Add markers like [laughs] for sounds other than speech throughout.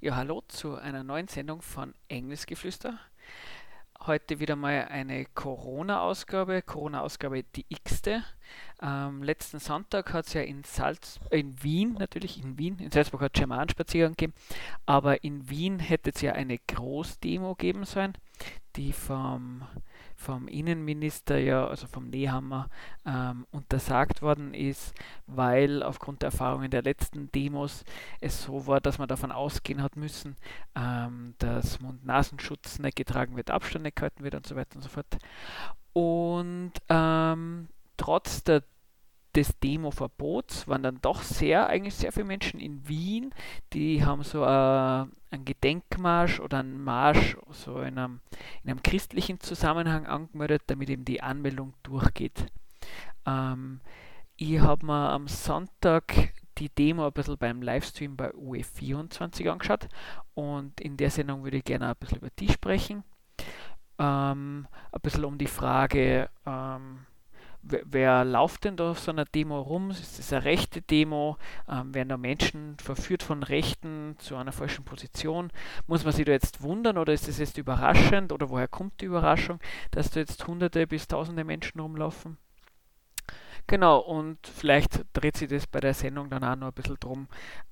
Ja, hallo zu einer neuen Sendung von Engelsgeflüster. Heute wieder mal eine Corona-Ausgabe, Corona-Ausgabe die x-te. Ähm, letzten Sonntag hat es ja in, Salz, in Wien, natürlich in Wien, in Salzburg hat es Germanenspaziergang gegeben, aber in Wien hätte es ja eine Großdemo geben sollen, die vom vom Innenminister ja, also vom Nehammer, ähm, untersagt worden ist, weil aufgrund der Erfahrungen der letzten Demos es so war, dass man davon ausgehen hat müssen, ähm, dass Mund-Nasenschutz nicht getragen wird, Abstand nicht gehalten wird und so weiter und so fort. Und ähm, trotz der des Demo-Verbots waren dann doch sehr, eigentlich sehr viele Menschen in Wien, die haben so äh, einen Gedenkmarsch oder einen Marsch so in einem, in einem christlichen Zusammenhang angemeldet, damit eben die Anmeldung durchgeht. Ähm, ich habe mir am Sonntag die Demo ein bisschen beim Livestream bei UE24 angeschaut und in der Sendung würde ich gerne ein bisschen über die sprechen. Ähm, ein bisschen um die Frage, ähm, wer, wer läuft denn da auf so einer Demo rum? Ist das eine rechte Demo? Ähm, werden da Menschen verführt von Rechten zu einer falschen Position? Muss man sich da jetzt wundern oder ist das jetzt überraschend oder woher kommt die Überraschung, dass da jetzt hunderte bis tausende Menschen rumlaufen? Genau, und vielleicht dreht sich das bei der Sendung dann auch noch ein bisschen drum,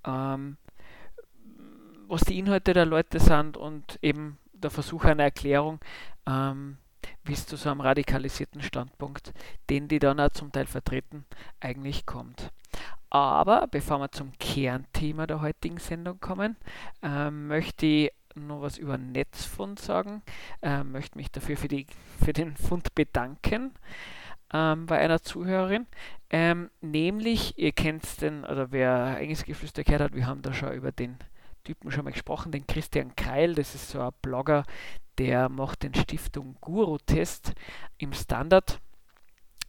ähm, was die Inhalte der Leute sind und eben der Versuch einer Erklärung, ähm, bis zu so einem radikalisierten Standpunkt, den die dann auch zum Teil vertreten, eigentlich kommt. Aber bevor wir zum Kernthema der heutigen Sendung kommen, äh, möchte ich noch was über Netzfund sagen, äh, möchte mich dafür für, die, für den Fund bedanken ähm, bei einer Zuhörerin. Ähm, nämlich, ihr kennt den, oder wer Engelsgeflüster gehört hat, wir haben da schon über den Typen schon mal gesprochen, den Christian Keil, das ist so ein Blogger, der macht den Stiftung Guru-Test im Standard.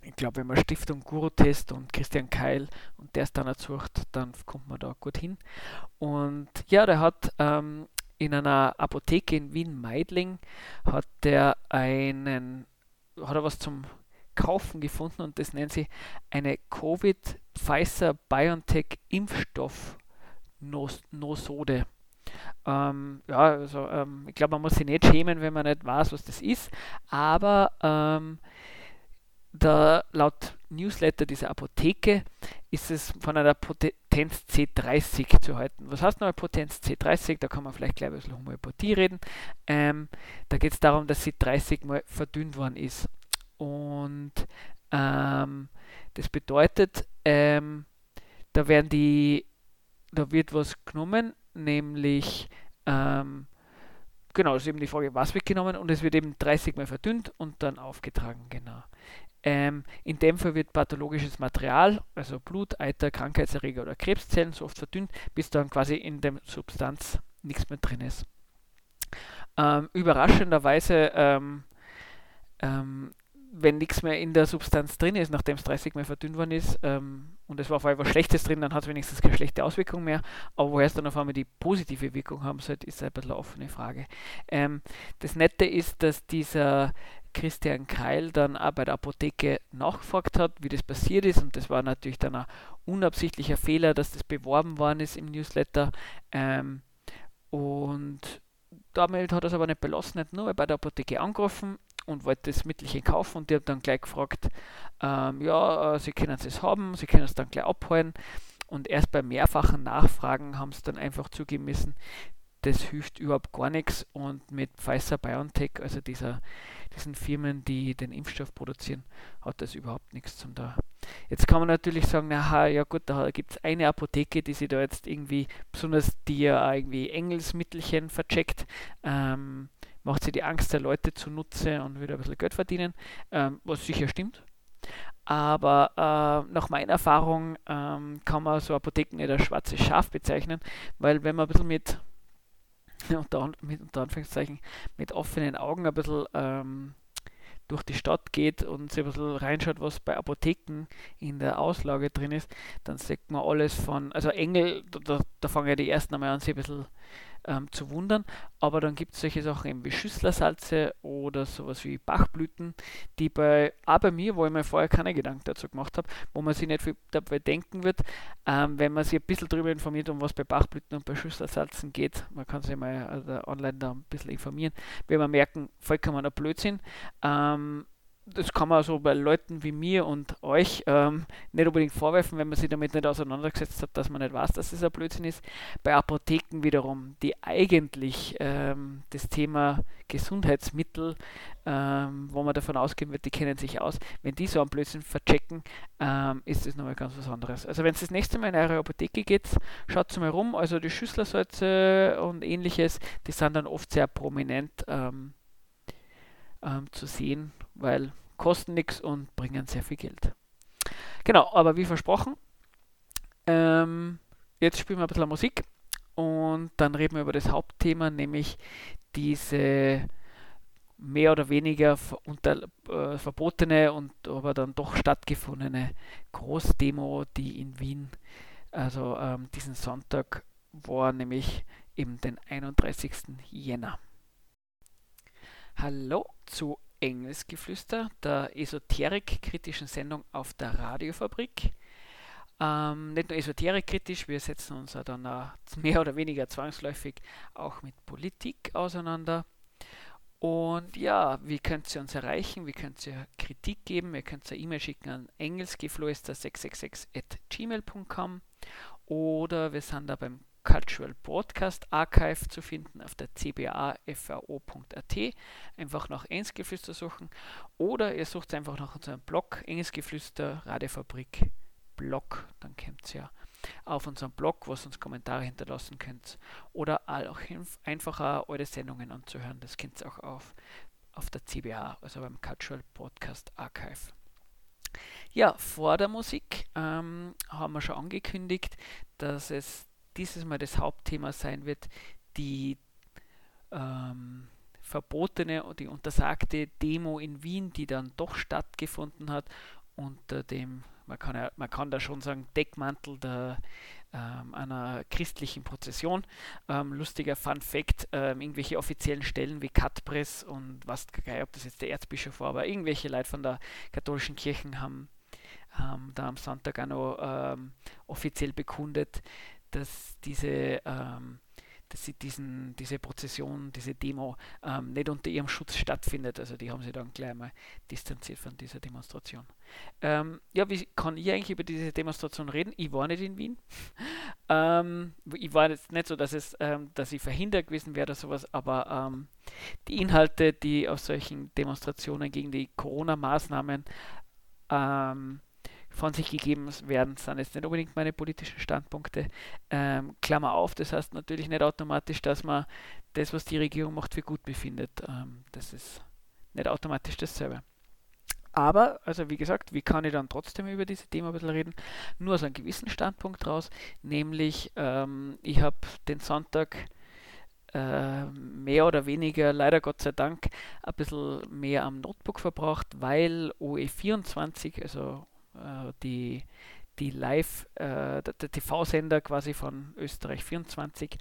Ich glaube, wenn man Stiftung Guru-Test und Christian Keil und der Standard sucht, dann kommt man da gut hin. Und ja, der hat ähm, in einer Apotheke in Wien-Meidling hat der einen, hat er was zum Kaufen gefunden und das nennt sich eine Covid-Pfizer-BioNTech-Impfstoff-Nosode. Ähm, ja, also ähm, ich glaube, man muss sich nicht schämen, wenn man nicht weiß, was das ist. Aber ähm, da, laut Newsletter dieser Apotheke ist es von einer Potenz C30 zu halten. Was heißt noch eine Potenz C30? Da kann man vielleicht gleich ein bisschen Homöopathie reden. Ähm, da geht es darum, dass sie 30 mal verdünnt worden ist. Und ähm, das bedeutet, ähm, da werden die, da wird was genommen, nämlich ähm, genau, das ist eben die Frage, was wird genommen und es wird eben 30 Mal verdünnt und dann aufgetragen, genau. Ähm, in dem Fall wird pathologisches Material, also Blut, Eiter, Krankheitserreger oder Krebszellen so oft verdünnt, bis dann quasi in der Substanz nichts mehr drin ist. Ähm, überraschenderweise ähm, ähm wenn nichts mehr in der Substanz drin ist, nachdem es 30 Mal verdünnt worden ist, ähm, und es war vor allem was Schlechtes drin, dann hat es wenigstens keine schlechte Auswirkung mehr. Aber woher es dann auf einmal die positive Wirkung haben sollte, ist ein bisschen eine offene Frage. Ähm, das Nette ist, dass dieser Christian Keil dann auch bei der Apotheke nachgefragt hat, wie das passiert ist. Und das war natürlich dann ein unabsichtlicher Fehler, dass das beworben worden ist im Newsletter. Ähm, und damit hat er es aber nicht belassen, nicht nur bei der Apotheke angerufen und wollte das Mittelchen kaufen und die haben dann gleich gefragt, ähm, ja, äh, sie können es haben, sie können es dann gleich abholen. Und erst bei mehrfachen Nachfragen haben sie dann einfach zugeben müssen, das hilft überhaupt gar nichts und mit Pfizer BioNTech, also dieser, diesen Firmen, die den Impfstoff produzieren, hat das überhaupt nichts zum da. Jetzt kann man natürlich sagen, aha, ja gut, da gibt es eine Apotheke, die sich da jetzt irgendwie, besonders die ja irgendwie Engelsmittelchen vercheckt, ähm, macht sie die Angst der Leute zunutze und will ein bisschen Geld verdienen, ähm, was sicher stimmt. Aber äh, nach meiner Erfahrung ähm, kann man so Apotheken nicht als schwarzes Schaf bezeichnen, weil wenn man ein bisschen mit, [laughs] unter, mit, unter Anführungszeichen, mit offenen Augen ein bisschen ähm, durch die Stadt geht und sich ein bisschen reinschaut, was bei Apotheken in der Auslage drin ist, dann sieht man alles von, also Engel, da, da fangen ja die ersten einmal an, sich ein bisschen ähm, zu wundern. Aber dann gibt es solche Sachen eben wie Schüsslersalze oder sowas wie Bachblüten, die bei, auch bei mir, wo ich mir vorher keine Gedanken dazu gemacht habe, wo man sich nicht viel dabei denken wird, ähm, wenn man sich ein bisschen darüber informiert, um was bei Bachblüten und bei Schüsslersalzen geht, man kann sich mal also online da ein bisschen informieren, wird man merken, vollkommen ein Blödsinn. Ähm, das kann man so bei Leuten wie mir und euch ähm, nicht unbedingt vorwerfen, wenn man sich damit nicht auseinandergesetzt hat, dass man nicht weiß, dass es ein Blödsinn ist. Bei Apotheken wiederum, die eigentlich ähm, das Thema Gesundheitsmittel, ähm, wo man davon ausgehen wird, die kennen sich aus, wenn die so einen Blödsinn verchecken, ähm, ist das nochmal ganz was anderes. Also wenn es das nächste Mal in eure Apotheke geht, schaut mal rum, also die Schüsslersalze und ähnliches, die sind dann oft sehr prominent ähm, ähm, zu sehen, weil kosten nichts und bringen sehr viel Geld. Genau, aber wie versprochen, ähm, jetzt spielen wir ein bisschen Musik und dann reden wir über das Hauptthema, nämlich diese mehr oder weniger unter, äh, verbotene und aber dann doch stattgefundene Großdemo, die in Wien, also ähm, diesen Sonntag war, nämlich eben den 31. Jänner. Hallo zu Engelsgeflüster, der esoterik-kritischen Sendung auf der Radiofabrik. Ähm, nicht nur esoterik-kritisch, wir setzen uns ja dann [laughs] mehr oder weniger zwangsläufig auch mit Politik auseinander. Und ja, wie könnt ihr uns erreichen? Wie könnt ihr Kritik geben? Ihr könnt eine E-Mail schicken an engelsgeflüster666 at gmail.com oder wir sind da beim Cultural Broadcast Archive zu finden auf der cbafvo.at. Einfach nach Engelsgeflüster suchen oder ihr sucht einfach nach unserem Blog Engelsgeflüster Radiofabrik Blog. Dann kommt ihr ja auf unserem Blog, wo ihr uns Kommentare hinterlassen könnt oder auch einfacher eure Sendungen anzuhören. Das könnt ihr auch auf, auf der CBA, also beim Cultural Broadcast Archive. Ja, vor der Musik ähm, haben wir schon angekündigt, dass es dieses Mal das Hauptthema sein wird, die ähm, verbotene und die untersagte Demo in Wien, die dann doch stattgefunden hat, unter dem, man kann, ja, man kann da schon sagen, Deckmantel der, ähm, einer christlichen Prozession. Ähm, lustiger Fun Fact: ähm, irgendwelche offiziellen Stellen wie Katpress und was, ob das jetzt der Erzbischof war, aber irgendwelche Leute von der katholischen Kirche haben, haben da am Sonntag auch noch ähm, offiziell bekundet, dass diese, ähm, dass sie diesen, diese Prozession, diese Demo ähm, nicht unter ihrem Schutz stattfindet. Also die haben sich dann gleich mal distanziert von dieser Demonstration. Ähm, ja, wie kann ich eigentlich über diese Demonstration reden? Ich war nicht in Wien. [laughs] ähm, ich war jetzt nicht so, dass es, ähm, dass ich verhindert gewesen wäre oder sowas, aber ähm, die Inhalte, die aus solchen Demonstrationen gegen die Corona-Maßnahmen ähm, von sich gegeben werden, sind jetzt nicht unbedingt meine politischen Standpunkte. Ähm, Klammer auf, das heißt natürlich nicht automatisch, dass man das, was die Regierung macht, für gut befindet. Ähm, das ist nicht automatisch dasselbe. Aber, also wie gesagt, wie kann ich dann trotzdem über dieses Thema ein bisschen reden? Nur aus einem gewissen Standpunkt raus, nämlich ähm, ich habe den Sonntag äh, mehr oder weniger, leider Gott sei Dank, ein bisschen mehr am Notebook verbracht, weil OE24, also die, die Live, äh, der, TV-Sender quasi von Österreich 24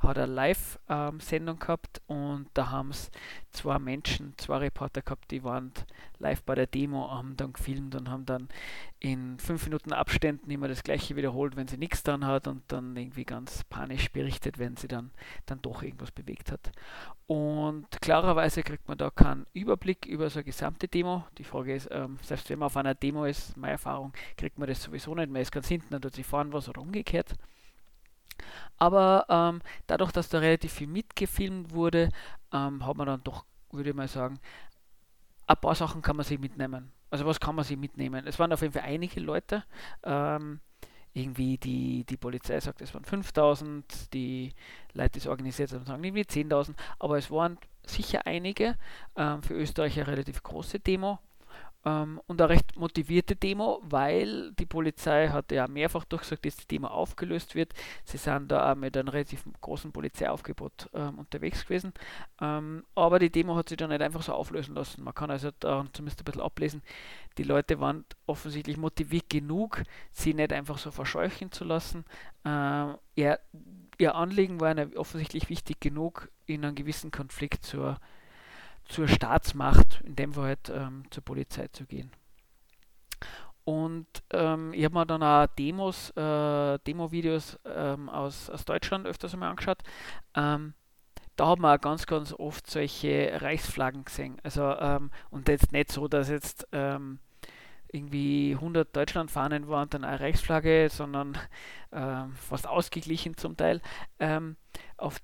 hat eine Live-Sendung ähm, gehabt und da haben es zwei Menschen, zwei Reporter gehabt, die waren live bei der Demo, haben dann gefilmt und haben dann in fünf Minuten Abständen immer das gleiche wiederholt, wenn sie nichts dran hat und dann irgendwie ganz panisch berichtet, wenn sie dann, dann doch irgendwas bewegt hat. Und klarerweise kriegt man da keinen Überblick über so eine gesamte Demo. Die Frage ist, ähm, selbst wenn man auf einer Demo ist, meine Erfahrung, kriegt man das sowieso nicht. Man ist ganz hinten, dann tut sie fahren was oder umgekehrt. Aber ähm, dadurch, dass da relativ viel mitgefilmt wurde, ähm, hat man dann doch, würde ich mal sagen, ein paar Sachen kann man sich mitnehmen. Also was kann man sich mitnehmen? Es waren auf jeden Fall einige Leute. Ähm, irgendwie die, die Polizei sagt, es waren 5000, die Leute, die es organisiert haben, sagen irgendwie 10.000, aber es waren sicher einige, ähm, für Österreich eine relativ große Demo ähm, und eine recht motivierte Demo, weil die Polizei hat ja mehrfach durchgesagt, dass die Demo aufgelöst wird. Sie sind da auch mit einem relativ großen Polizeiaufgebot ähm, unterwegs gewesen. Ähm, aber die Demo hat sich dann nicht einfach so auflösen lassen. Man kann also daran zumindest ein bisschen ablesen, die Leute waren offensichtlich motiviert genug, sie nicht einfach so verscheuchen zu lassen. Ähm, ja, ihr Anliegen war offensichtlich wichtig genug, in einen gewissen Konflikt zur, zur Staatsmacht, in dem Fall halt ähm, zur Polizei zu gehen. Und ähm, ich habe mir dann auch Demos, äh, Demo-Videos ähm, aus, aus Deutschland öfters einmal angeschaut. Ähm, da haben wir ganz, ganz oft solche Reichsflaggen gesehen. Also, ähm, und jetzt nicht so, dass jetzt ähm, irgendwie 100 Deutschlandfahnen waren dann eine Reichsflagge, sondern [laughs] äh, fast ausgeglichen zum Teil. Ähm, auf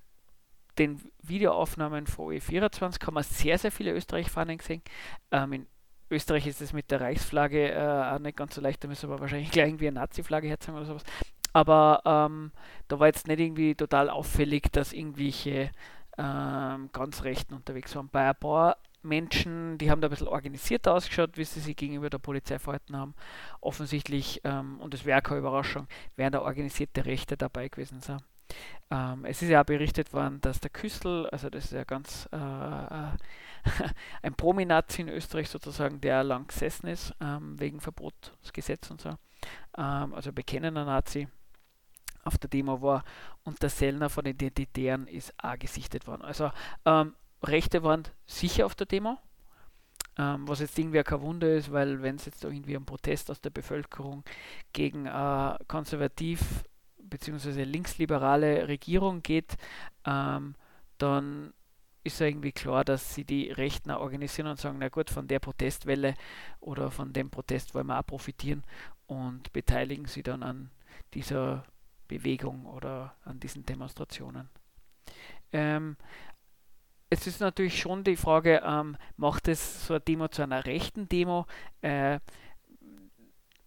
den Videoaufnahmen von OE24 haben wir sehr, sehr viele Österreich-Fahnen gesehen. Ähm, in Österreich ist es mit der Reichsflagge äh, auch nicht ganz so leicht, da müssen wir wahrscheinlich [laughs] gleich irgendwie eine Nazi-Flagge herzeigen oder sowas. Aber ähm, da war jetzt nicht irgendwie total auffällig, dass irgendwelche ähm, ganz Rechten unterwegs waren. Bei ein paar Menschen, die haben da ein bisschen organisierter ausgeschaut, wie sie sich gegenüber der Polizei verhalten haben. Offensichtlich, ähm, und das wäre keine Überraschung, wären da organisierte Rechte dabei gewesen sein. Ähm, es ist ja auch berichtet worden, dass der Küssel, also das ist ja ganz äh, äh [laughs] ein Prominazi in Österreich sozusagen, der lang gesessen ist, ähm, wegen Verbotsgesetz und so, ähm, also bekennender Nazi, auf der Demo war und der Sellner von den Identitären ist auch gesichtet worden. Also ähm, Rechte waren sicher auf der Demo, ähm, was jetzt irgendwie kein Wunder ist, weil wenn es jetzt irgendwie um Protest aus der Bevölkerung gegen äh, konservativ bzw. linksliberale Regierung geht, ähm, dann ist ja irgendwie klar, dass sie die Rechten organisieren und sagen, na gut, von der Protestwelle oder von dem Protest wollen wir auch profitieren und beteiligen sie dann an dieser Bewegung oder an diesen Demonstrationen. Ähm, es ist natürlich schon die Frage, ähm, macht es so eine Demo zu einer rechten Demo? Äh,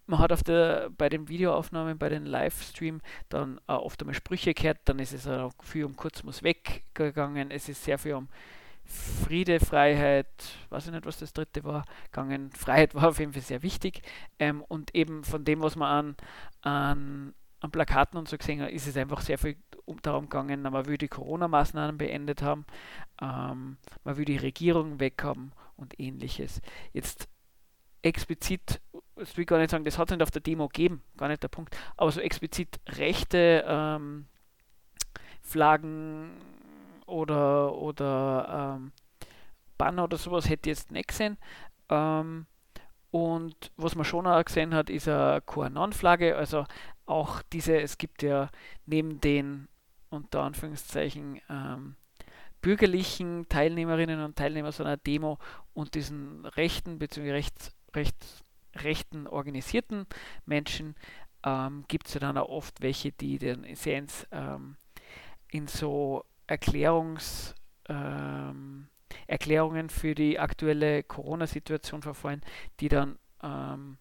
man hat auf der, bei den Videoaufnahmen, bei den Livestream dann äh, oft einmal Sprüche gehört, dann ist es auch viel um kurz muss weggegangen, es ist sehr viel um Friede, Freiheit, weiß ich nicht, was das dritte war, gegangen. Freiheit war auf jeden Fall sehr wichtig. Ähm, und eben von dem, was man an, an, an Plakaten und so gesehen hat, ist es einfach sehr viel darum gegangen, man will die Corona-Maßnahmen beendet haben, ähm, man will die Regierung weghaben und ähnliches. Jetzt explizit, das will ich gar nicht sagen, das hat es nicht auf der Demo gegeben, gar nicht der Punkt, aber so explizit rechte ähm, Flaggen oder, oder ähm, Banner oder sowas hätte ich jetzt nicht gesehen. Ähm, und was man schon auch gesehen hat, ist eine QAnon-Flagge, also auch diese, es gibt ja neben den unter Anführungszeichen ähm, bürgerlichen Teilnehmerinnen und Teilnehmern so einer Demo und diesen rechten bzw. Rechts, rechts, rechten organisierten Menschen ähm, gibt es ja dann auch oft welche, die sehr ins, ähm, in so Erklärungs, ähm, Erklärungen für die aktuelle Corona-Situation verfallen, die dann ähm,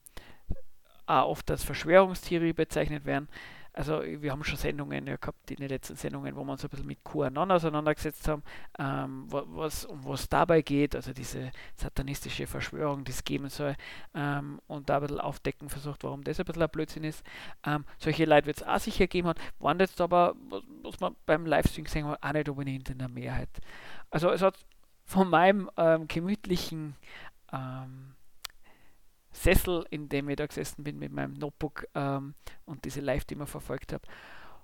auch oft als Verschwörungstheorie bezeichnet werden. Also wir haben schon Sendungen ja, gehabt, in den letzten Sendungen, wo wir uns ein bisschen mit QAnon auseinandergesetzt haben, ähm, was, um was dabei geht, also diese satanistische Verschwörung, die es geben soll, ähm, und da ein bisschen aufdecken versucht, warum das ein bisschen ein Blödsinn ist. Ähm, solche Leute wird es auch sicher geben hat, waren jetzt aber, was, was man beim Livestream gesehen hat, auch nicht unbedingt in der Mehrheit. Also es hat von meinem ähm, gemütlichen ähm, Sessel, in dem ich da gesessen bin mit meinem Notebook ähm, und diese Live-Demo verfolgt habe,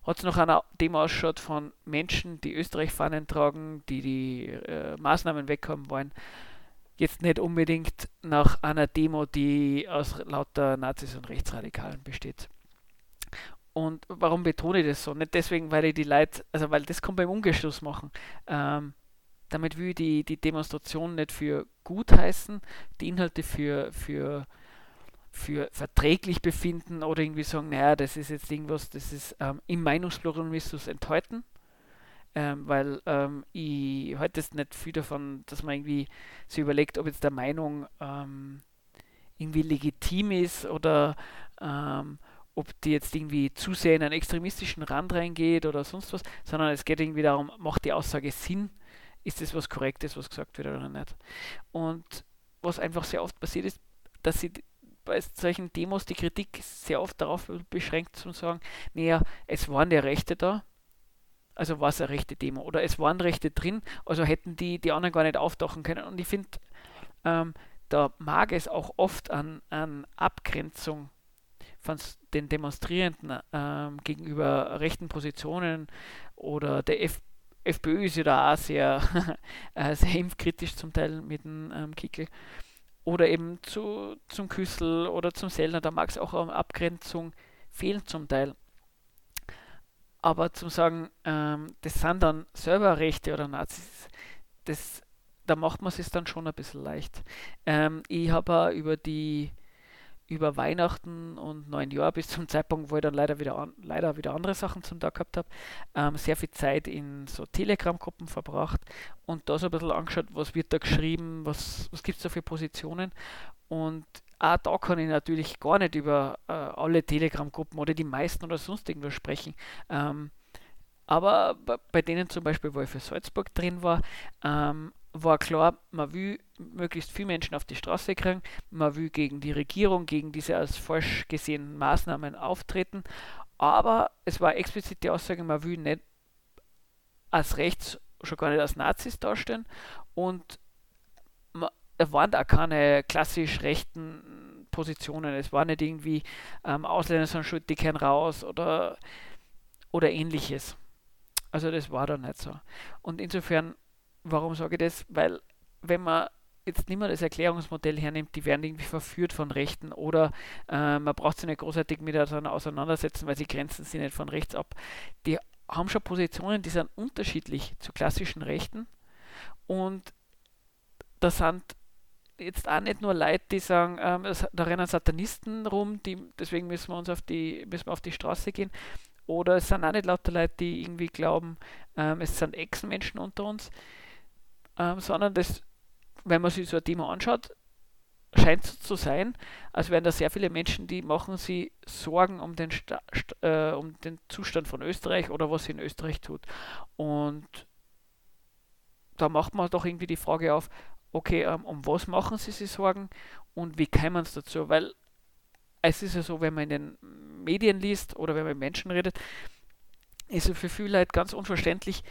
hat es noch eine Demo ausschaut von Menschen, die Österreich-Fahnen tragen, die die äh, Maßnahmen weghaben wollen. Jetzt nicht unbedingt nach einer Demo, die aus lauter Nazis und Rechtsradikalen besteht. Und warum betone ich das so? Nicht deswegen, weil ich die Leute, also weil das kommt beim Umgeschluss machen. Ähm, damit will ich die, die Demonstration nicht für gut heißen, die Inhalte für, für für verträglich befinden oder irgendwie sagen, naja, das ist jetzt irgendwas, das ist ähm, im Meinungspluralismus enthalten. Ähm, weil ähm, ich halte es nicht viel davon, dass man irgendwie sich überlegt, ob jetzt der Meinung ähm, irgendwie legitim ist oder ähm, ob die jetzt irgendwie zu sehr in einen extremistischen Rand reingeht oder sonst was, sondern es geht irgendwie darum, macht die Aussage Sinn? Ist das was Korrektes, was gesagt wird oder nicht? Und was einfach sehr oft passiert ist, dass sie bei solchen Demos die Kritik sehr oft darauf beschränkt zu sagen, naja, es waren ja Rechte da, also war es eine rechte Demo oder es waren Rechte drin, also hätten die die anderen gar nicht auftauchen können. Und ich finde, ähm, da mag es auch oft an, an Abgrenzung von den Demonstrierenden ähm, gegenüber rechten Positionen oder der F FPÖ ist ja da auch sehr, [laughs] äh, sehr impfkritisch zum Teil mit dem ähm, Kickel. Oder eben zu, zum Küssel oder zum Sellner, da mag es auch eine Abgrenzung fehlen zum Teil. Aber zum sagen, ähm, das sind dann selber Rechte oder Nazis, das, da macht man es dann schon ein bisschen leicht. Ähm, ich habe über die über Weihnachten und neun Jahr bis zum Zeitpunkt, wo ich dann leider wieder, an, leider wieder andere Sachen zum Tag gehabt habe, ähm, sehr viel Zeit in so Telegram-Gruppen verbracht und da so ein bisschen angeschaut, was wird da geschrieben, was, was gibt es da für Positionen und auch da kann ich natürlich gar nicht über äh, alle Telegram-Gruppen oder die meisten oder sonst irgendwas sprechen. Ähm, aber bei denen zum Beispiel, wo ich für Salzburg drin war, ähm, war klar, man will möglichst viele Menschen auf die Straße kriegen, man will gegen die Regierung, gegen diese als falsch gesehenen Maßnahmen auftreten, aber es war explizit die Aussage, man will nicht als rechts, schon gar nicht als Nazis darstellen und da waren da keine klassisch rechten Positionen, es war nicht irgendwie ähm, Ausländer sind schuld, die kennen raus oder, oder ähnliches. Also das war da nicht so. Und insofern Warum sage ich das? Weil wenn man jetzt nicht mehr das Erklärungsmodell hernimmt, die werden irgendwie verführt von Rechten oder äh, man braucht sich nicht großartig miteinander auseinandersetzen, weil sie grenzen sich nicht von rechts ab. Die haben schon Positionen, die sind unterschiedlich zu klassischen Rechten und da sind jetzt auch nicht nur Leute, die sagen, ähm, da rennen Satanisten rum, die, deswegen müssen wir uns auf die, müssen wir auf die Straße gehen. Oder es sind auch nicht lauter Leute, die irgendwie glauben, ähm, es sind Echsenmenschen unter uns ähm, sondern das, wenn man sich so ein Thema anschaut, scheint es zu sein, als wären da sehr viele Menschen, die machen sich Sorgen um den, Sta äh, um den Zustand von Österreich oder was sie in Österreich tut. Und da macht man doch irgendwie die Frage auf, okay, ähm, um was machen sie sich Sorgen und wie kämen es dazu? Weil es ist ja so, wenn man in den Medien liest oder wenn man mit Menschen redet, ist es für viele Leute ganz unverständlich,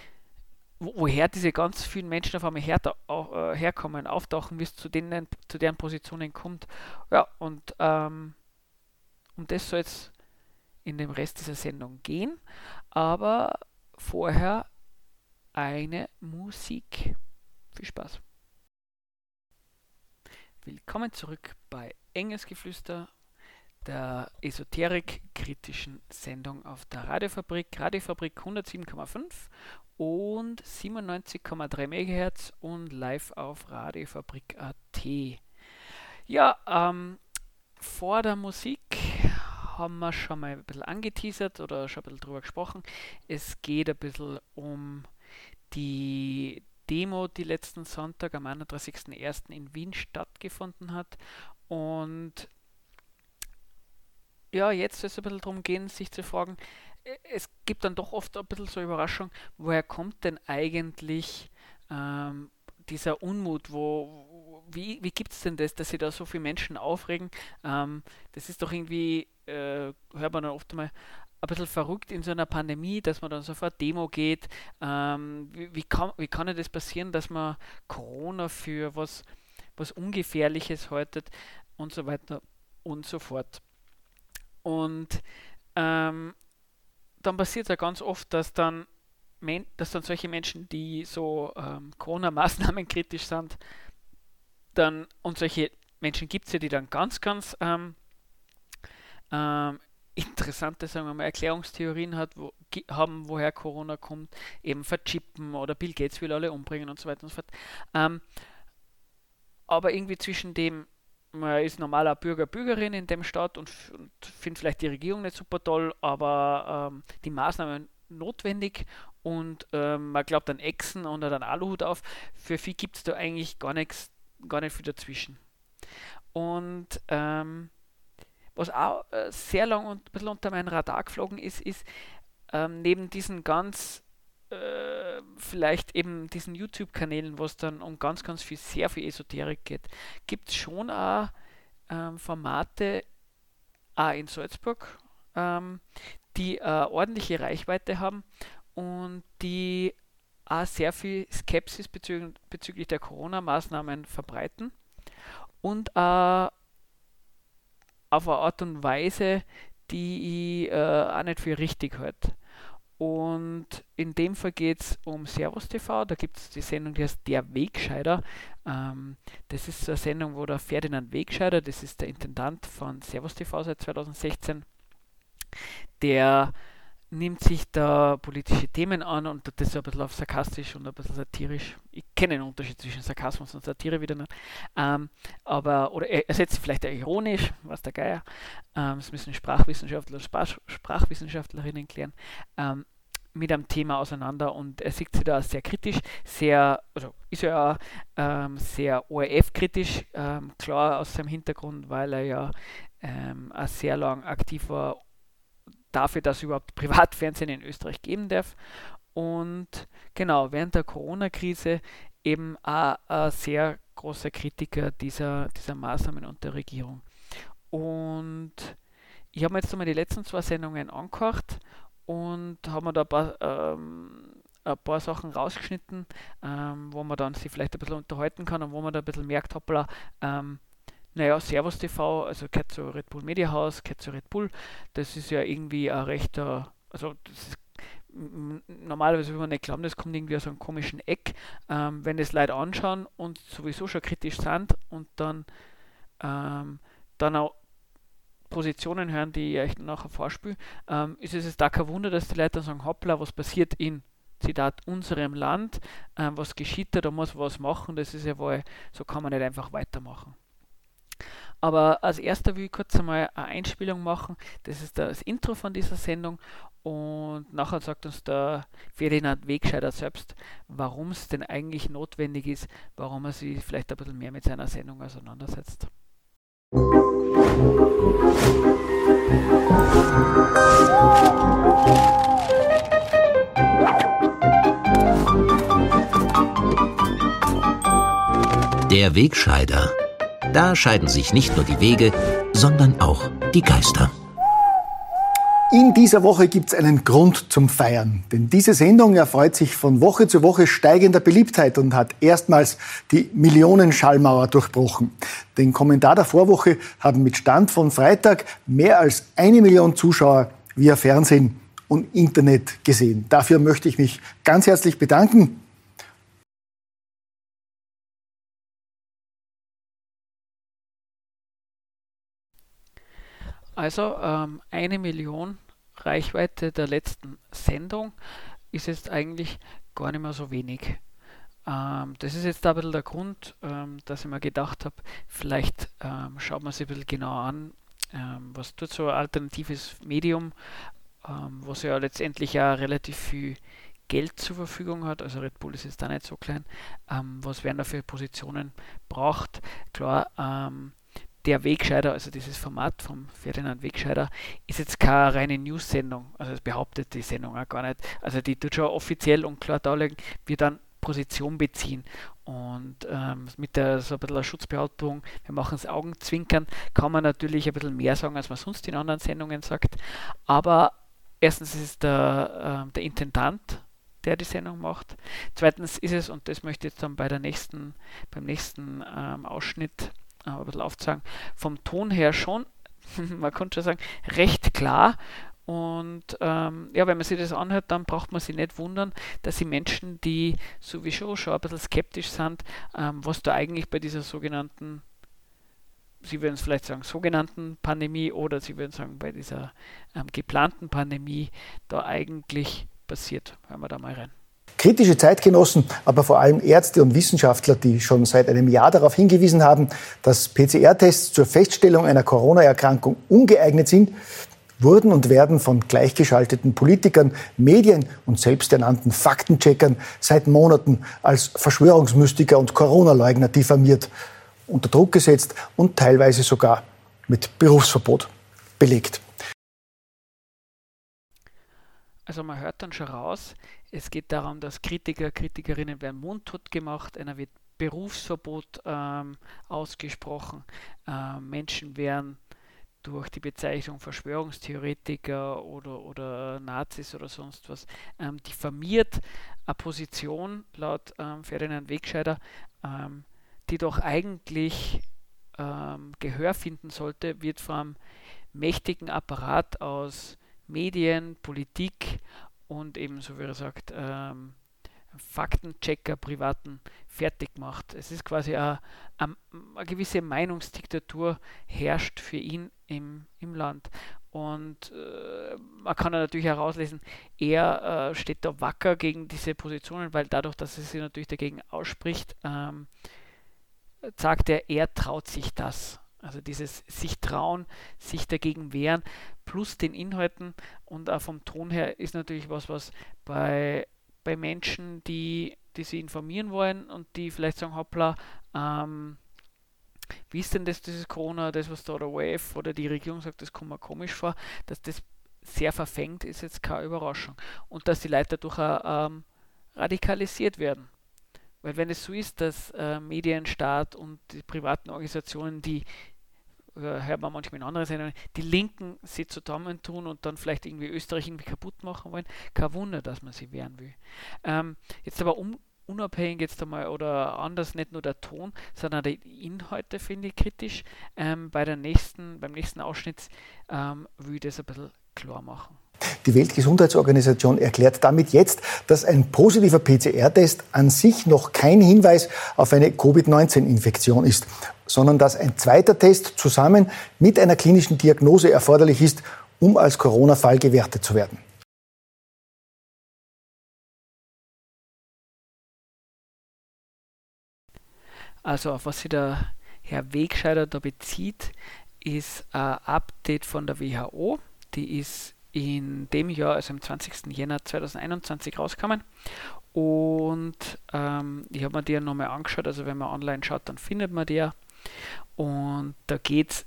woher diese ganz vielen Menschen auf einmal her, äh, herkommen, auftauchen, wie es zu, denen, zu deren Positionen kommt. Ja, und ähm, um das soll es in dem Rest dieser Sendung gehen. Aber vorher eine Musik. Viel Spaß. Willkommen zurück bei Engelsgeflüster, der esoterik-kritischen Sendung auf der Radiofabrik, Radiofabrik 107,5 und 97,3 MHz und live auf Radiofabrik.at. Ja, ähm, vor der Musik haben wir schon mal ein bisschen angeteasert oder schon ein bisschen drüber gesprochen. Es geht ein bisschen um die Demo, die letzten Sonntag am 31.01. in Wien stattgefunden hat. Und ja, jetzt soll es ein bisschen darum gehen, sich zu fragen, es gibt dann doch oft ein bisschen so Überraschung, woher kommt denn eigentlich ähm, dieser Unmut, wo, wie, wie gibt es denn das, dass sich da so viele Menschen aufregen? Ähm, das ist doch irgendwie, äh, hört man dann oft mal, ein bisschen verrückt in so einer Pandemie, dass man dann sofort Demo geht. Ähm, wie, wie, kann, wie kann das passieren, dass man Corona für was, was Ungefährliches haltet und so weiter und so fort. Und ähm, dann passiert es ja ganz oft, dass dann, dass dann solche Menschen, die so ähm, Corona-Maßnahmen [laughs] kritisch sind, dann, und solche Menschen gibt es ja, die dann ganz, ganz ähm, ähm, interessante, sagen wir mal, Erklärungstheorien hat, wo, haben, woher Corona kommt, eben verchippen oder Bill Gates will alle umbringen und so weiter und so fort. Ähm, aber irgendwie zwischen dem, man ist normaler Bürger, Bürgerin in dem Staat und, und findet vielleicht die Regierung nicht super toll, aber ähm, die Maßnahmen notwendig und ähm, man glaubt an Echsen und an Aluhut auf. Für viel gibt es da eigentlich gar nichts, gar nicht viel dazwischen. Und ähm, was auch äh, sehr lang und ein bisschen unter meinen Radar geflogen ist, ist ähm, neben diesen ganz äh, vielleicht eben diesen YouTube-Kanälen, wo es dann um ganz, ganz viel, sehr viel Esoterik geht, gibt es schon auch ähm, Formate, auch in Salzburg, ähm, die äh, ordentliche Reichweite haben und die auch sehr viel Skepsis bezü bezüglich der Corona-Maßnahmen verbreiten und äh, auf eine Art und Weise, die ich äh, auch nicht für richtig halte. Und in dem Fall geht es um Servus TV. Da gibt es die Sendung, die heißt Der Wegscheider. Ähm, das ist eine Sendung, wo der Ferdinand Wegscheider, das ist der Intendant von Servus TV seit 2016, der nimmt sich da politische Themen an und das so ein bisschen auf sarkastisch und ein bisschen satirisch. Ich kenne den Unterschied zwischen Sarkasmus und Satire wieder nicht. Ähm, aber, oder er setzt vielleicht ironisch, was der Geier. Ähm, das müssen Sprachwissenschaftler, Sprach, Sprachwissenschaftlerinnen klären. Ähm, mit einem Thema auseinander und er sieht sich da sehr kritisch, sehr, also ist ja auch ähm, sehr ORF-kritisch, ähm, klar aus seinem Hintergrund, weil er ja ähm, auch sehr lang aktiv war dafür, dass es überhaupt Privatfernsehen in Österreich geben darf. Und genau, während der Corona-Krise eben auch ein sehr großer Kritiker dieser, dieser Maßnahmen und der Regierung. Und ich habe mir jetzt einmal die letzten zwei Sendungen angehört und habe mir da ein paar, ähm, ein paar Sachen rausgeschnitten, ähm, wo man dann sich vielleicht ein bisschen unterhalten kann und wo man da ein bisschen merkt, hoppla, ähm, naja, Servus TV, also gehört zu Red Bull Media House, gehört zu Red Bull. Das ist ja irgendwie ein rechter, also ist normalerweise würde man nicht glauben, das kommt irgendwie aus einem komischen Eck. Ähm, wenn das Leute anschauen und sowieso schon kritisch sind und dann, ähm, dann auch Positionen hören, die ich euch nachher vorspiele, ähm, ist es jetzt da kein Wunder, dass die Leute dann sagen, hoppla, was passiert in Zitat unserem Land, ähm, was geschieht da, da muss was machen, das ist ja wohl, so kann man nicht einfach weitermachen. Aber als erster will ich kurz einmal eine Einspielung machen. Das ist das Intro von dieser Sendung. Und nachher sagt uns der Ferdinand Wegscheider selbst, warum es denn eigentlich notwendig ist, warum er sich vielleicht ein bisschen mehr mit seiner Sendung auseinandersetzt. Der Wegscheider da scheiden sich nicht nur die Wege, sondern auch die Geister. In dieser Woche gibt es einen Grund zum Feiern, denn diese Sendung erfreut sich von Woche zu Woche steigender Beliebtheit und hat erstmals die Millionenschallmauer durchbrochen. Den Kommentar der Vorwoche haben mit Stand von Freitag mehr als eine Million Zuschauer via Fernsehen und Internet gesehen. Dafür möchte ich mich ganz herzlich bedanken. Also ähm, eine Million Reichweite der letzten Sendung ist jetzt eigentlich gar nicht mehr so wenig. Ähm, das ist jetzt ein bisschen der Grund, ähm, dass ich mir gedacht habe, vielleicht ähm, schaut man sich ein bisschen genauer an, ähm, was tut so ein alternatives Medium, ähm, was ja letztendlich ja relativ viel Geld zur Verfügung hat, also Red Bull ist jetzt da nicht so klein, was werden da für Positionen braucht. Klar, der Wegscheider, also dieses Format vom Ferdinand Wegscheider, ist jetzt keine reine News-Sendung. Also das behauptet die Sendung auch gar nicht. Also die tut schon offiziell und klar darlegen, wir dann Position beziehen. Und ähm, mit der so ein bisschen Schutzbehauptung, wir machen es Augenzwinkern, kann man natürlich ein bisschen mehr sagen, als man sonst in anderen Sendungen sagt. Aber erstens ist es der, äh, der Intendant, der die Sendung macht. Zweitens ist es, und das möchte ich jetzt dann bei der nächsten, beim nächsten ähm, Ausschnitt ein bisschen aufzeigen, vom Ton her schon, [laughs] man könnte schon sagen, recht klar. Und ähm, ja, wenn man sich das anhört, dann braucht man sich nicht wundern, dass die Menschen, die sowieso schon ein bisschen skeptisch sind, ähm, was da eigentlich bei dieser sogenannten, Sie würden es vielleicht sagen, sogenannten Pandemie oder Sie würden sagen, bei dieser ähm, geplanten Pandemie da eigentlich passiert. Hören wir da mal rein. Kritische Zeitgenossen, aber vor allem Ärzte und Wissenschaftler, die schon seit einem Jahr darauf hingewiesen haben, dass PCR-Tests zur Feststellung einer Corona-Erkrankung ungeeignet sind, wurden und werden von gleichgeschalteten Politikern, Medien und selbsternannten Faktencheckern seit Monaten als Verschwörungsmystiker und Corona-Leugner diffamiert, unter Druck gesetzt und teilweise sogar mit Berufsverbot belegt. Also man hört dann schon raus, es geht darum, dass Kritiker, Kritikerinnen werden mundtot gemacht, einer wird Berufsverbot ähm, ausgesprochen, äh, Menschen werden durch die Bezeichnung Verschwörungstheoretiker oder, oder Nazis oder sonst was ähm, diffamiert. Eine Position laut ähm, Ferdinand Wegscheider, ähm, die doch eigentlich ähm, Gehör finden sollte, wird vom mächtigen Apparat aus Medien, Politik und eben, so wie er sagt, ähm, Faktenchecker, privaten fertig gemacht. Es ist quasi eine, eine, eine, gewisse Meinungsdiktatur herrscht für ihn im, im Land. Und äh, man kann natürlich herauslesen, er äh, steht da wacker gegen diese Positionen, weil dadurch, dass er sich natürlich dagegen ausspricht, ähm, sagt er, er traut sich das. Also dieses sich trauen, sich dagegen wehren, plus den Inhalten und auch vom Ton her ist natürlich was, was bei, bei Menschen, die, die sich informieren wollen und die vielleicht sagen, hoppla, ähm, wie ist denn das, dieses Corona, das, was da der ORF oder die Regierung sagt, das kommt mir komisch vor, dass das sehr verfängt, ist jetzt keine Überraschung. Und dass die Leute dadurch auch ähm, radikalisiert werden. Weil wenn es so ist, dass äh, Medienstaat und die privaten Organisationen, die hört man manchmal in anderen Sendungen, die Linken sich zusammentun und dann vielleicht irgendwie Österreich irgendwie kaputt machen wollen, kein Wunder, dass man sie wehren will. Ähm, jetzt aber um, unabhängig jetzt einmal oder anders nicht nur der Ton, sondern die Inhalte finde ich kritisch. Ähm, bei der nächsten, beim nächsten Ausschnitt ähm, will ich das ein bisschen klar machen. Die Weltgesundheitsorganisation erklärt damit jetzt, dass ein positiver PCR-Test an sich noch kein Hinweis auf eine Covid-19-Infektion ist, sondern dass ein zweiter Test zusammen mit einer klinischen Diagnose erforderlich ist, um als Corona-Fall gewertet zu werden. Also auf was sich der Herr Wegscheider da bezieht, ist ein Update von der WHO. Die ist in dem Jahr, also am 20. Jänner 2021 rausgekommen. Und ähm, ich habe mir die ja nochmal angeschaut. Also wenn man online schaut, dann findet man die ja. Und da geht es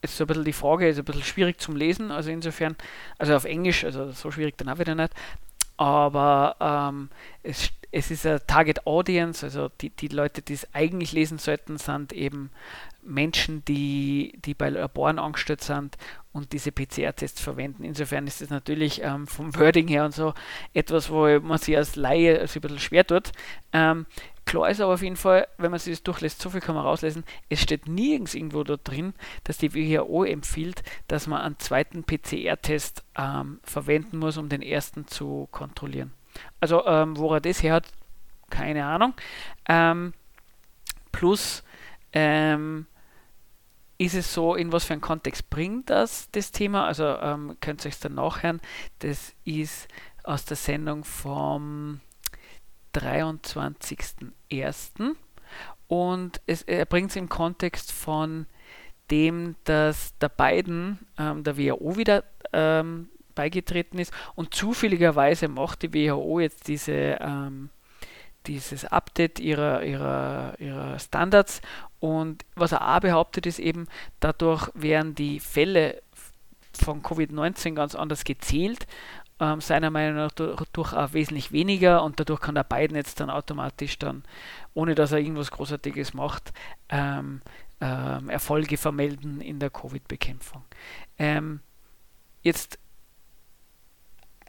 ist so ein bisschen die Frage, ist ein bisschen schwierig zum Lesen, also insofern, also auf Englisch, also so schwierig dann auch wieder nicht, aber ähm, es, es ist eine Target Audience, also die, die Leute, die es eigentlich lesen sollten, sind eben Menschen, die, die bei Laboren angestellt sind und diese PCR-Tests verwenden. Insofern ist es natürlich ähm, vom Wording her und so etwas, wo man sich als Laie also ein bisschen schwer tut. Ähm, klar ist aber auf jeden Fall, wenn man sich das durchlässt, so viel kann man rauslesen, es steht nirgends irgendwo da drin, dass die WHO empfiehlt, dass man einen zweiten PCR-Test ähm, verwenden muss, um den ersten zu kontrollieren. Also ähm, woran das her hat, keine Ahnung. Ähm, plus ähm, ist es so, in was für einen Kontext bringt das das Thema? Also ähm, könnt ihr euch dann nachhören. Das ist aus der Sendung vom 23.01. Und es, er bringt es im Kontext von dem, dass der Biden ähm, der WHO wieder ähm, beigetreten ist und zufälligerweise macht die WHO jetzt diese ähm, dieses Update ihrer, ihrer, ihrer Standards. Und was er auch behauptet, ist eben, dadurch werden die Fälle von Covid-19 ganz anders gezählt. Ähm, seiner Meinung nach durch auch wesentlich weniger und dadurch kann der Biden jetzt dann automatisch dann, ohne dass er irgendwas Großartiges macht, ähm, ähm, Erfolge vermelden in der Covid-Bekämpfung. Ähm, jetzt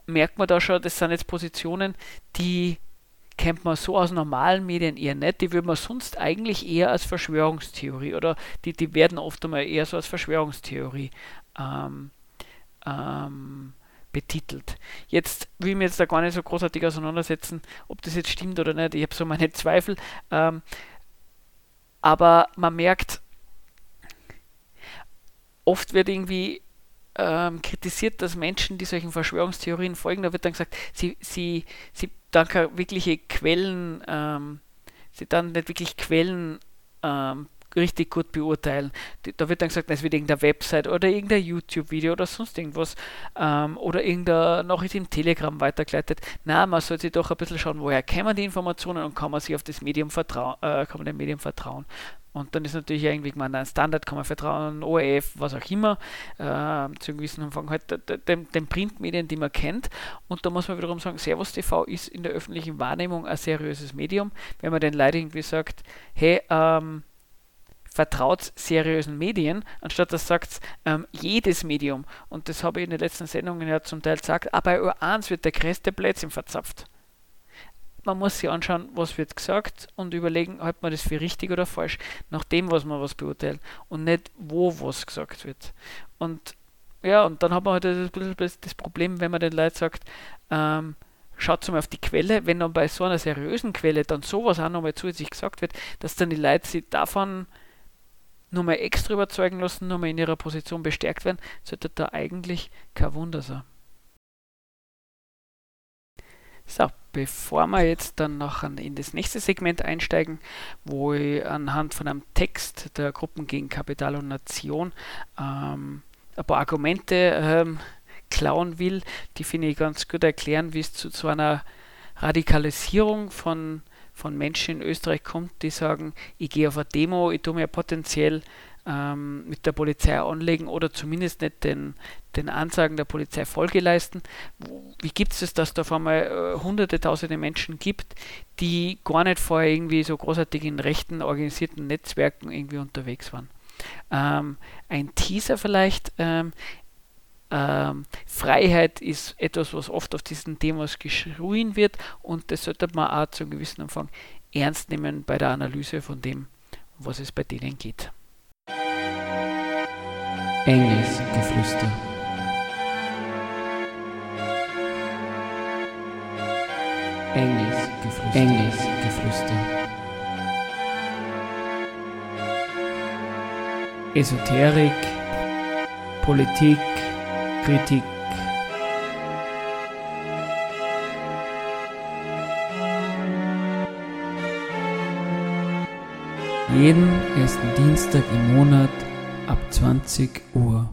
merkt man da schon, das sind jetzt Positionen, die kennt man so aus normalen Medien eher nicht. Die würde man sonst eigentlich eher als Verschwörungstheorie oder die, die werden oft einmal eher so als Verschwörungstheorie ähm, ähm, betitelt. Jetzt will ich mir jetzt da gar nicht so großartig auseinandersetzen, ob das jetzt stimmt oder nicht. Ich habe so meine [laughs] Zweifel. Ähm, aber man merkt, oft wird irgendwie ähm, kritisiert, dass Menschen, die solchen Verschwörungstheorien folgen, da wird dann gesagt, sie, sie, sie dann keine wirkliche Quellen, ähm, sie dann nicht wirklich Quellen ähm, richtig gut beurteilen. Da wird dann gesagt, es wird irgendeine Website oder irgendein YouTube-Video oder sonst irgendwas ähm, oder irgendeine Nachricht im Telegram weitergeleitet. Na, man sollte doch ein bisschen schauen, woher kämen die Informationen und kann man sich auf das Medium vertrauen, äh, kann man dem Medium vertrauen. Und dann ist natürlich irgendwie man ein Standard, kann man vertrauen, ORF, was auch immer, äh, zu einem gewissen Umfang halt den, den Printmedien, die man kennt. Und da muss man wiederum sagen, Servus TV ist in der öffentlichen Wahrnehmung ein seriöses Medium. Wenn man den Leuten irgendwie sagt, hey, ähm, vertraut seriösen Medien, anstatt dass sagt ähm, jedes Medium. Und das habe ich in den letzten Sendungen ja zum Teil gesagt, aber bei Ö1 wird der größte Blödsinn verzapft man muss sich anschauen, was wird gesagt und überlegen, hält man das für richtig oder falsch, nach dem, was man was beurteilt und nicht, wo was gesagt wird. Und ja, und dann hat man halt das, das Problem, wenn man den Leuten sagt, ähm, schaut mal auf die Quelle, wenn dann bei so einer seriösen Quelle dann sowas auch nochmal zusätzlich gesagt wird, dass dann die Leute sich davon nochmal extra überzeugen lassen, nochmal in ihrer Position bestärkt werden, sollte da eigentlich kein Wunder sein. So, bevor wir jetzt dann noch in das nächste Segment einsteigen, wo ich anhand von einem Text der Gruppen gegen Kapital und Nation ähm, ein paar Argumente ähm, klauen will, die finde ich ganz gut erklären, wie es zu, zu einer Radikalisierung von, von Menschen in Österreich kommt, die sagen, ich gehe auf eine Demo, ich tue mir potenziell ähm, mit der Polizei anlegen oder zumindest nicht den, den Ansagen der Polizei Folge leisten. Wie gibt es das, dass da auf einmal äh, hunderte, tausende Menschen gibt, die gar nicht vorher irgendwie so großartig in rechten organisierten Netzwerken irgendwie unterwegs waren? Ähm, ein Teaser vielleicht. Ähm, ähm, Freiheit ist etwas, was oft auf diesen Demos geschrien wird und das sollte man auch zu einem gewissen Umfang ernst nehmen bei der Analyse von dem, was es bei denen geht. Enges Geflüster. Enges Geflüster. Enges Geflüster. Esoterik, Politik, Kritik. Jeden ersten Dienstag im Monat ab 20 Uhr.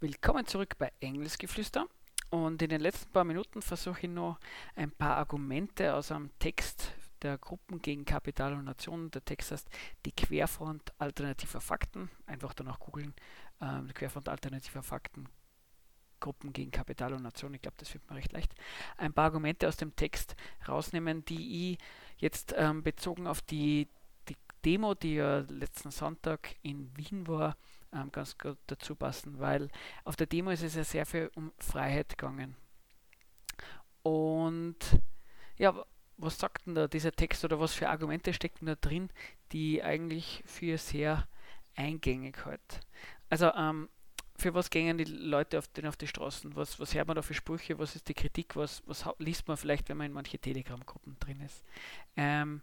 Willkommen zurück bei Engelsgeflüster. Und in den letzten paar Minuten versuche ich noch ein paar Argumente aus einem Text der Gruppen gegen Kapital und Nationen. Der Text heißt Die Querfront alternativer Fakten. Einfach danach googeln. Ähm, Querfront alternativer Fakten. Gruppen gegen Kapital und Nationen. Ich glaube, das wird mir recht leicht. Ein paar Argumente aus dem Text rausnehmen, die ich jetzt ähm, bezogen auf die Demo, die ja letzten Sonntag in Wien war, ähm, ganz gut dazu passen, weil auf der Demo ist es ja sehr viel um Freiheit gegangen. Und ja, was sagt denn da dieser Text oder was für Argumente stecken da drin, die eigentlich für sehr eingängig halt. Also ähm, für was gehen die Leute auf, denn auf die Straßen? Was, was hört man da für Sprüche? Was ist die Kritik? Was, was liest man vielleicht, wenn man in manche Telegram-Gruppen drin ist? Ähm,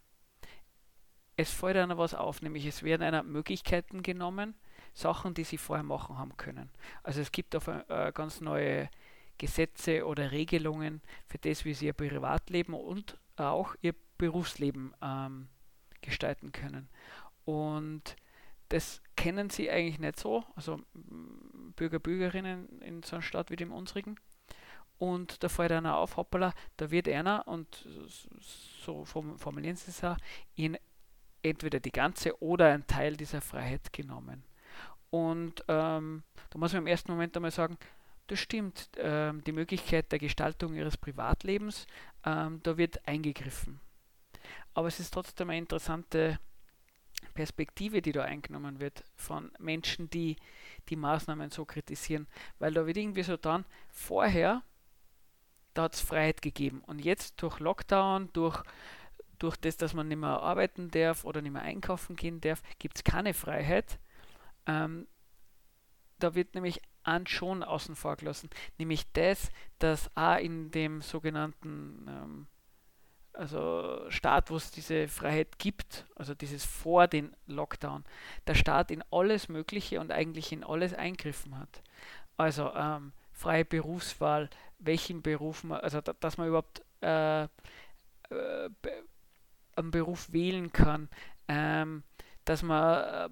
es fällt einer was auf, nämlich es werden einer Möglichkeiten genommen, Sachen, die sie vorher machen haben können. Also es gibt auf äh, ganz neue Gesetze oder Regelungen für das, wie sie ihr Privatleben und auch ihr Berufsleben ähm, gestalten können. Und das kennen sie eigentlich nicht so, also Bürger, Bürgerinnen in so einer Stadt wie dem unsrigen. Und da fällt einer auf, hoppala, da wird einer, und so formulieren sie es auch, in entweder die ganze oder ein Teil dieser Freiheit genommen. Und ähm, da muss man im ersten Moment einmal sagen, das stimmt, ähm, die Möglichkeit der Gestaltung ihres Privatlebens, ähm, da wird eingegriffen. Aber es ist trotzdem eine interessante Perspektive, die da eingenommen wird von Menschen, die die Maßnahmen so kritisieren, weil da wird irgendwie so dann vorher, da hat es Freiheit gegeben und jetzt durch Lockdown, durch durch das, dass man nicht mehr arbeiten darf oder nicht mehr einkaufen gehen darf, gibt es keine Freiheit. Ähm, da wird nämlich an schon außen vor gelassen, nämlich das, dass auch in dem sogenannten ähm, also Staat, wo es diese Freiheit gibt, also dieses vor den Lockdown, der Staat in alles Mögliche und eigentlich in alles eingriffen hat. Also ähm, freie Berufswahl, welchen Beruf man, also dass man überhaupt äh, äh, einen Beruf wählen kann, ähm, dass man äh,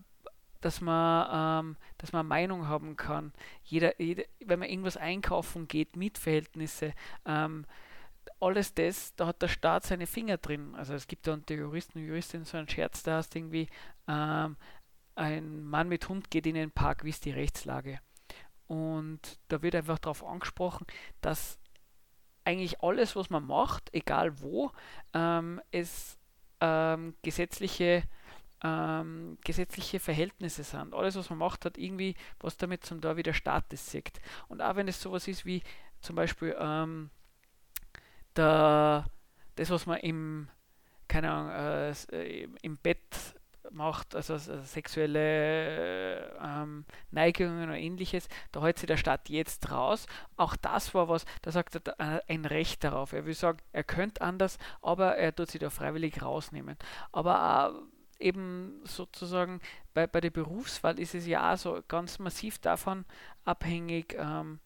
dass man, ähm, dass man Meinung haben kann. Jeder, jeder, wenn man irgendwas einkaufen geht, Mietverhältnisse, ähm, alles das, da hat der Staat seine Finger drin. Also es gibt da unter Juristen und Juristinnen so einen Scherz, da hast irgendwie ähm, ein Mann mit Hund geht in den Park, wie ist die Rechtslage? Und da wird einfach darauf angesprochen, dass eigentlich alles, was man macht, egal wo, ähm, es ähm, gesetzliche, ähm, gesetzliche Verhältnisse sind. Alles, was man macht, hat irgendwie was damit zum da wie der Staat das sieht. Und auch wenn es sowas ist wie zum Beispiel ähm, der, das, was man im, keine Ahnung, äh, im Bett macht, also sexuelle ähm, Neigungen oder ähnliches, da hält sich der Staat jetzt raus. Auch das war was, da sagt er ein Recht darauf. Er will sagen, er könnte anders, aber er tut sich da freiwillig rausnehmen. Aber auch eben sozusagen bei, bei der Berufswahl ist es ja so ganz massiv davon abhängig, ähm,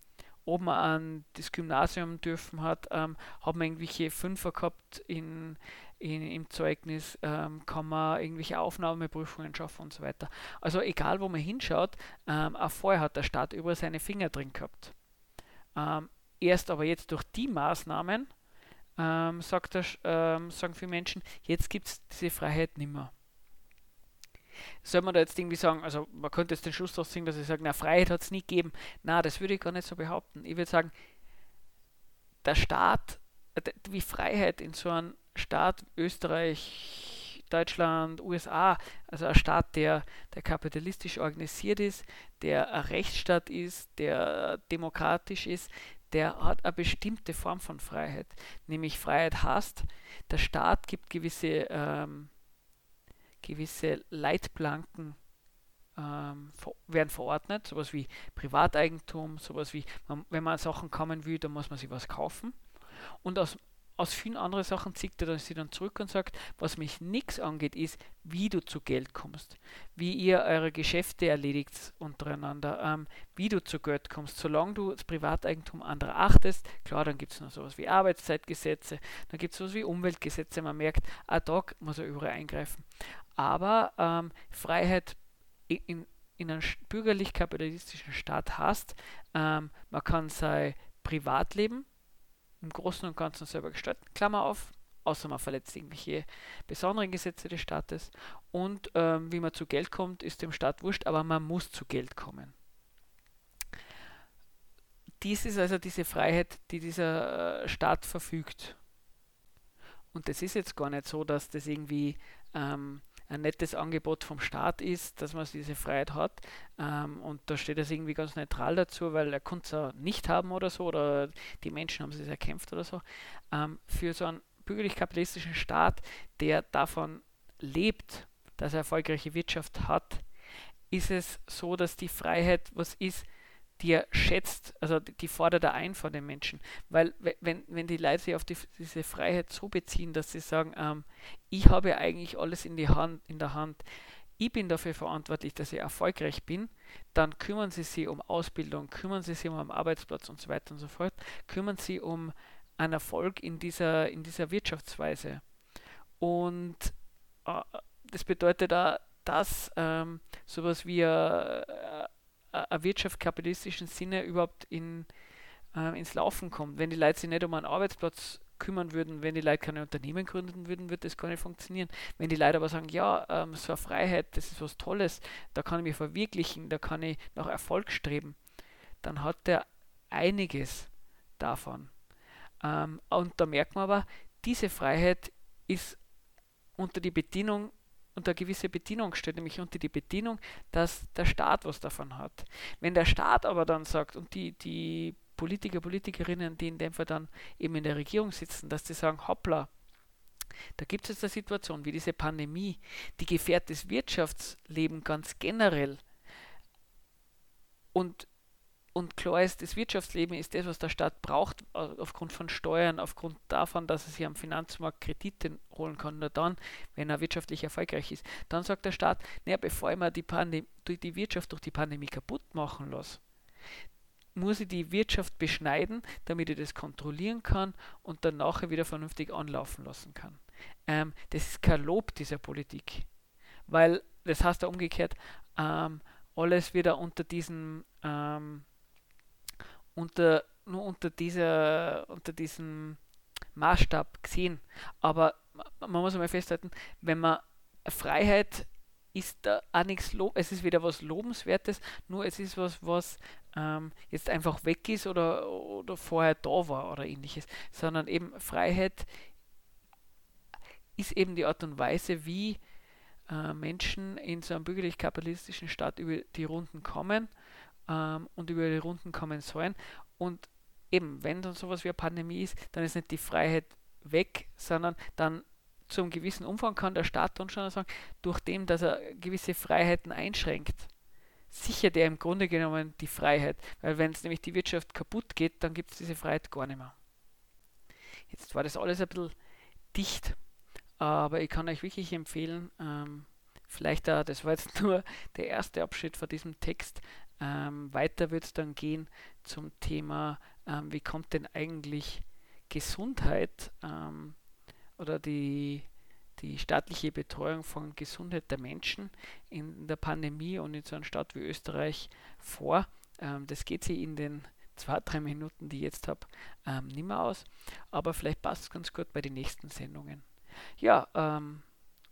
ob man an das Gymnasium dürfen hat, ähm, haben wir irgendwelche Fünfer gehabt in, in, im Zeugnis, ähm, kann man irgendwelche Aufnahmeprüfungen schaffen und so weiter. Also egal, wo man hinschaut, ähm, auch vorher hat der Staat über seine Finger drin gehabt. Ähm, erst aber jetzt durch die Maßnahmen, ähm, sagt er, ähm, sagen viele Menschen, jetzt gibt es diese Freiheit nicht mehr soll man da jetzt irgendwie sagen, also man könnte jetzt den Schluss daraus ziehen, dass ich sage, na, Freiheit hat es nie gegeben. Na, das würde ich gar nicht so behaupten. Ich würde sagen, der Staat, wie Freiheit in so einem Staat Österreich, Deutschland, USA, also ein Staat, der, der kapitalistisch organisiert ist, der ein Rechtsstaat ist, der demokratisch ist, der hat eine bestimmte Form von Freiheit. Nämlich Freiheit heißt, der Staat gibt gewisse ähm, gewisse Leitplanken ähm, werden verordnet, sowas wie Privateigentum, sowas wie, man, wenn man Sachen kommen will, dann muss man sich was kaufen. Und aus, aus vielen anderen Sachen zieht er sie dann zurück und sagt, was mich nichts angeht, ist, wie du zu Geld kommst, wie ihr eure Geschäfte erledigt untereinander, ähm, wie du zu Geld kommst. Solange du das Privateigentum anderer achtest, klar, dann gibt es noch sowas wie Arbeitszeitgesetze, dann gibt es sowas wie Umweltgesetze, man merkt, ah, da muss er überall eingreifen aber ähm, Freiheit in, in einem bürgerlich-kapitalistischen Staat hast, ähm, man kann sein Privatleben im Großen und Ganzen selber gestalten, Klammer auf, außer man verletzt irgendwelche besonderen Gesetze des Staates. Und ähm, wie man zu Geld kommt, ist dem Staat wurscht, aber man muss zu Geld kommen. Dies ist also diese Freiheit, die dieser äh, Staat verfügt. Und das ist jetzt gar nicht so, dass das irgendwie ähm, ein nettes Angebot vom Staat ist, dass man diese Freiheit hat. Ähm, und da steht es irgendwie ganz neutral dazu, weil er konnte es nicht haben oder so, oder die Menschen haben es erkämpft oder so. Ähm, für so einen bürgerlich-kapitalistischen Staat, der davon lebt, dass er erfolgreiche Wirtschaft hat, ist es so, dass die Freiheit was ist, die er schätzt, also die fordert er ein von den Menschen. Weil wenn, wenn die Leute sich auf die, diese Freiheit so beziehen, dass sie sagen, ähm, ich habe eigentlich alles in, die Hand, in der Hand, ich bin dafür verantwortlich, dass ich erfolgreich bin, dann kümmern sie sich um Ausbildung, kümmern sie sich um einen Arbeitsplatz und so weiter und so fort, kümmern sie um einen Erfolg in dieser, in dieser Wirtschaftsweise. Und äh, das bedeutet da, dass ähm, sowas wie äh, eine Wirtschaft Sinne überhaupt in, äh, ins Laufen kommt. Wenn die Leute sich nicht um einen Arbeitsplatz kümmern würden, wenn die Leute keine Unternehmen gründen würden, würde das gar nicht funktionieren. Wenn die Leute aber sagen, ja, ähm, so eine Freiheit, das ist was Tolles, da kann ich mich verwirklichen, da kann ich nach Erfolg streben, dann hat der einiges davon. Ähm, und da merkt man aber, diese Freiheit ist unter die Bedienung unter gewisse Bedingung steht, nämlich unter die Bedingung, dass der Staat was davon hat. Wenn der Staat aber dann sagt und die, die Politiker, Politikerinnen, die in dem Fall dann eben in der Regierung sitzen, dass sie sagen, hoppla, da gibt es jetzt eine Situation wie diese Pandemie, die gefährdet das Wirtschaftsleben ganz generell. Und und klar ist, das Wirtschaftsleben ist das, was der Staat braucht, äh, aufgrund von Steuern, aufgrund davon, dass er sich am Finanzmarkt Kredite holen kann, nur dann, wenn er wirtschaftlich erfolgreich ist. Dann sagt der Staat, naja, bevor ich mir die, Pandem die Wirtschaft durch die Pandemie kaputt machen lasse, muss ich die Wirtschaft beschneiden, damit ich das kontrollieren kann und dann nachher wieder vernünftig anlaufen lassen kann. Ähm, das ist kein Lob dieser Politik, weil das heißt ja umgekehrt, ähm, alles wieder unter diesem ähm, unter, nur unter, dieser, unter diesem Maßstab gesehen. Aber man muss einmal festhalten, wenn man Freiheit ist da auch nichts, es ist wieder was Lobenswertes, nur es ist was, was ähm, jetzt einfach weg ist oder, oder vorher da war oder ähnliches, sondern eben Freiheit ist eben die Art und Weise, wie äh, Menschen in so einem bürgerlich-kapitalistischen Staat über die Runden kommen ähm, und über die Runden kommen sollen. Und eben, wenn dann sowas wie eine Pandemie ist, dann ist nicht die Freiheit weg, sondern dann zum gewissen Umfang kann der Staat dann schon sagen, durch dem, dass er gewisse Freiheiten einschränkt, sichert er im Grunde genommen die Freiheit. Weil wenn es nämlich die Wirtschaft kaputt geht, dann gibt es diese Freiheit gar nicht mehr. Jetzt war das alles ein bisschen dicht, aber ich kann euch wirklich empfehlen, ähm, vielleicht auch, das war jetzt [laughs] nur der erste Abschnitt von diesem Text, ähm, weiter wird es dann gehen zum Thema, ähm, wie kommt denn eigentlich Gesundheit ähm, oder die, die staatliche Betreuung von Gesundheit der Menschen in der Pandemie und in so einer Stadt wie Österreich vor. Ähm, das geht sich in den zwei, drei Minuten, die ich jetzt habe, ähm, nicht mehr aus. Aber vielleicht passt es ganz gut bei den nächsten Sendungen. Ja, ähm,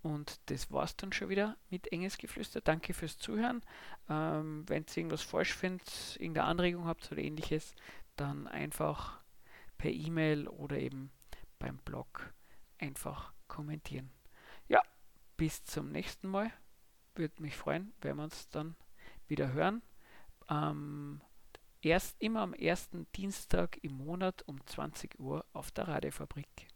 und das war's dann schon wieder mit Enges Geflüster. Danke fürs Zuhören. Ähm, Wenn ihr irgendwas falsch findet, irgendeine Anregung habt oder ähnliches, dann einfach per E-Mail oder eben beim Blog einfach kommentieren. Ja, bis zum nächsten Mal. Würde mich freuen, wenn wir uns dann wieder hören. Ähm, erst immer am ersten Dienstag im Monat um 20 Uhr auf der Radiofabrik.